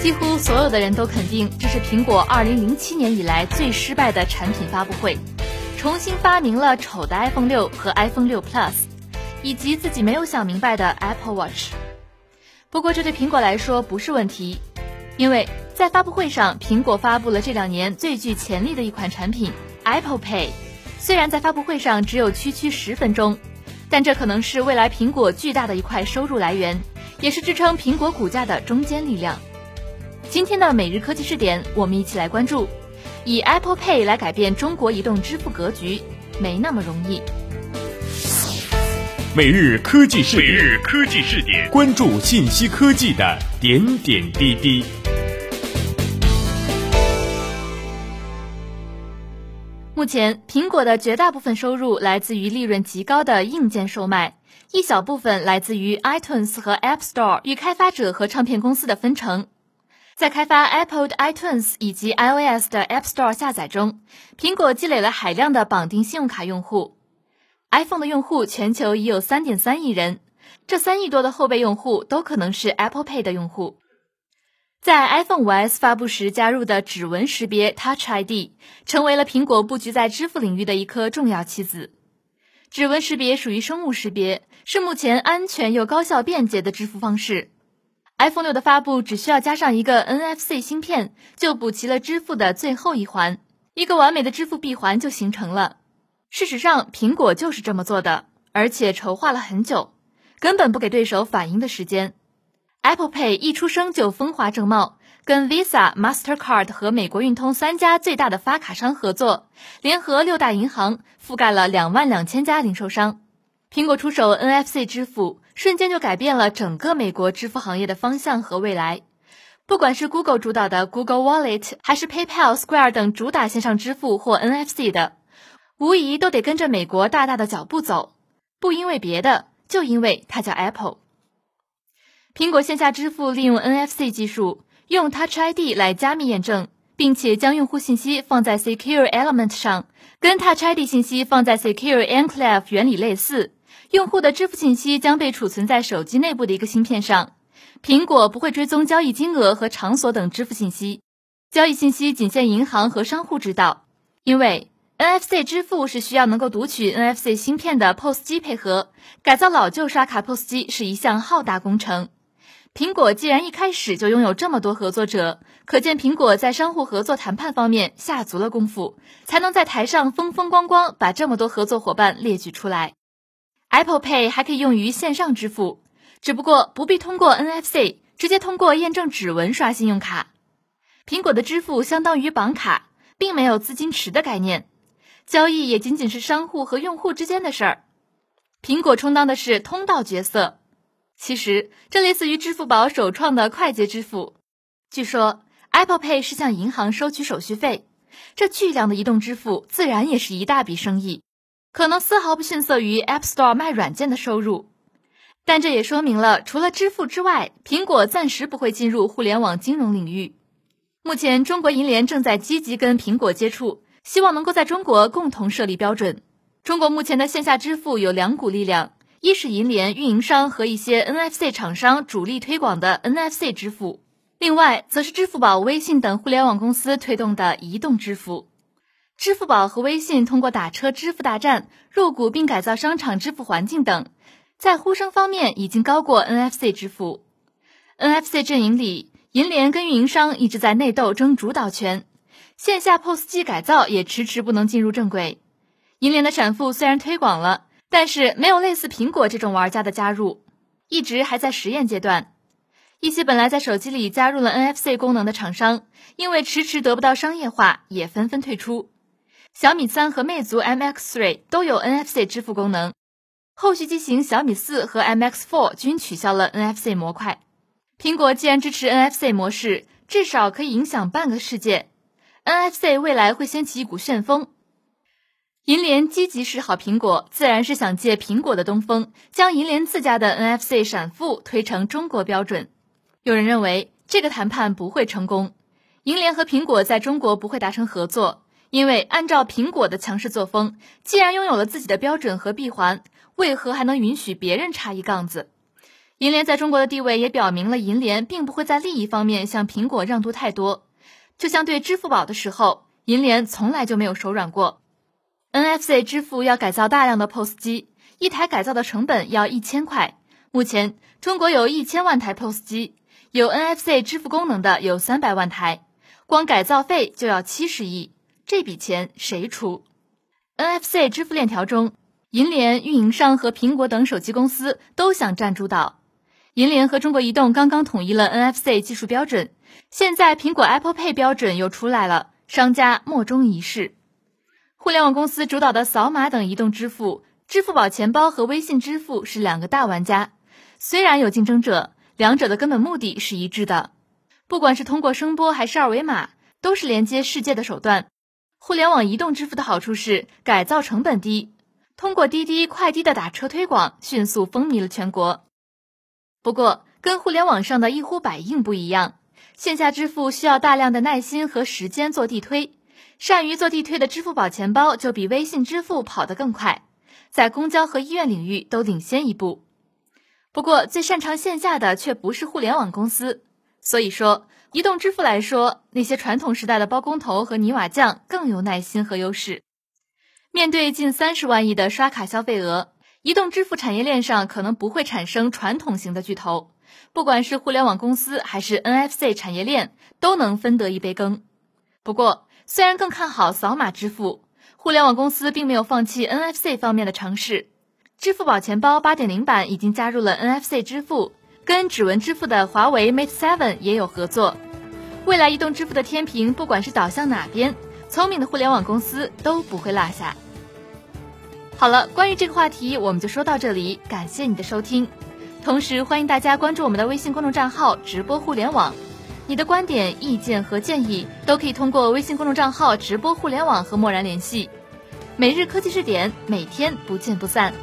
几乎所有的人都肯定，这是苹果2007年以来最失败的产品发布会。重新发明了丑的 iPhone 六和 iPhone 六 Plus，以及自己没有想明白的 Apple Watch。不过这对苹果来说不是问题，因为在发布会上，苹果发布了这两年最具潜力的一款产品 Apple Pay。虽然在发布会上只有区区十分钟，但这可能是未来苹果巨大的一块收入来源，也是支撑苹果股价的中坚力量。今天的每日科技视点，我们一起来关注：以 Apple Pay 来改变中国移动支付格局，没那么容易。每日科技视点，每日科技视点，关注信息科技的点点滴滴。目前，苹果的绝大部分收入来自于利润极高的硬件售卖，一小部分来自于 iTunes 和 App Store 与开发者和唱片公司的分成。在开发 Apple 的 iTunes 以及 iOS 的 App Store 下载中，苹果积累了海量的绑定信用卡用户。iPhone 的用户全球已有3.3亿人，这三亿多的后备用户都可能是 Apple Pay 的用户。在 iPhone 5S 发布时加入的指纹识别 Touch ID，成为了苹果布局在支付领域的一颗重要棋子。指纹识别属于生物识别，是目前安全又高效便捷的支付方式。iPhone 六的发布只需要加上一个 NFC 芯片，就补齐了支付的最后一环，一个完美的支付闭环就形成了。事实上，苹果就是这么做的，而且筹划了很久，根本不给对手反应的时间。Apple Pay 一出生就风华正茂，跟 Visa、Mastercard 和美国运通三家最大的发卡商合作，联合六大银行，覆盖了两万两千家零售商。苹果出手 NFC 支付。瞬间就改变了整个美国支付行业的方向和未来。不管是 Google 主导的 Google Wallet，还是 PayPal、Square 等主打线上支付或 NFC 的，无疑都得跟着美国大大的脚步走。不因为别的，就因为它叫 Apple。苹果线下支付利用 NFC 技术，用 Touch ID 来加密验证，并且将用户信息放在 Secure Element 上，跟 Touch ID 信息放在 Secure Enclave 原理类似。用户的支付信息将被储存在手机内部的一个芯片上，苹果不会追踪交易金额和场所等支付信息，交易信息仅限银行和商户知道。因为 NFC 支付是需要能够读取 NFC 芯片的 POS 机配合，改造老旧刷卡 POS 机是一项浩大工程。苹果既然一开始就拥有这么多合作者，可见苹果在商户合作谈判方面下足了功夫，才能在台上风风光光把这么多合作伙伴列举出来。Apple Pay 还可以用于线上支付，只不过不必通过 NFC，直接通过验证指纹刷信用卡。苹果的支付相当于绑卡，并没有资金池的概念，交易也仅仅是商户和用户之间的事儿。苹果充当的是通道角色。其实这类似于支付宝首创的快捷支付。据说 Apple Pay 是向银行收取手续费，这巨量的移动支付自然也是一大笔生意。可能丝毫不逊色于 App Store 卖软件的收入，但这也说明了，除了支付之外，苹果暂时不会进入互联网金融领域。目前，中国银联正在积极跟苹果接触，希望能够在中国共同设立标准。中国目前的线下支付有两股力量，一是银联运营商和一些 NFC 厂商主力推广的 NFC 支付，另外则是支付宝、微信等互联网公司推动的移动支付。支付宝和微信通过打车支付大战入股并改造商场支付环境等，在呼声方面已经高过 NFC 支付。NFC 阵营里，银联跟运营商一直在内斗争主导权，线下 POS 机改造也迟迟不能进入正轨。银联的闪付虽然推广了，但是没有类似苹果这种玩家的加入，一直还在实验阶段。一些本来在手机里加入了 NFC 功能的厂商，因为迟迟得不到商业化，也纷纷退出。小米三和魅族 MX3 都有 NFC 支付功能，后续机型小米四和 MX4 均取消了 NFC 模块。苹果既然支持 NFC 模式，至少可以影响半个世界。NFC 未来会掀起一股旋风。银联积极示好苹果，自然是想借苹果的东风，将银联自家的 NFC 闪付推成中国标准。有人认为这个谈判不会成功，银联和苹果在中国不会达成合作。因为按照苹果的强势作风，既然拥有了自己的标准和闭环，为何还能允许别人插一杠子？银联在中国的地位也表明了银联并不会在利益方面向苹果让渡太多。就像对支付宝的时候，银联从来就没有手软过。NFC 支付要改造大量的 POS 机，一台改造的成本要一千块。目前，中国有一千万台 POS 机，有 NFC 支付功能的有三百万台，光改造费就要七十亿，这笔钱谁出？NFC 支付链条中，银联、运营商和苹果等手机公司都想占主导。银联和中国移动刚刚统一了 NFC 技术标准，现在苹果 Apple Pay 标准又出来了，商家莫衷一是。互联网公司主导的扫码等移动支付，支付宝钱包和微信支付是两个大玩家。虽然有竞争者，两者的根本目的是一致的。不管是通过声波还是二维码，都是连接世界的手段。互联网移动支付的好处是改造成本低，通过滴滴、快滴的打车推广，迅速风靡了全国。不过，跟互联网上的一呼百应不一样，线下支付需要大量的耐心和时间做地推。善于做地推的支付宝钱包就比微信支付跑得更快，在公交和医院领域都领先一步。不过，最擅长线下的却不是互联网公司。所以说，移动支付来说，那些传统时代的包工头和泥瓦匠更有耐心和优势。面对近三十万亿的刷卡消费额。移动支付产业链上可能不会产生传统型的巨头，不管是互联网公司还是 NFC 产业链，都能分得一杯羹。不过，虽然更看好扫码支付，互联网公司并没有放弃 NFC 方面的尝试。支付宝钱包8.0版已经加入了 NFC 支付，跟指纹支付的华为 Mate 7也有合作。未来移动支付的天平，不管是倒向哪边，聪明的互联网公司都不会落下。好了，关于这个话题，我们就说到这里。感谢你的收听，同时欢迎大家关注我们的微信公众账号“直播互联网”。你的观点、意见和建议都可以通过微信公众账号“直播互联网”和默然联系。每日科技视点，每天不见不散。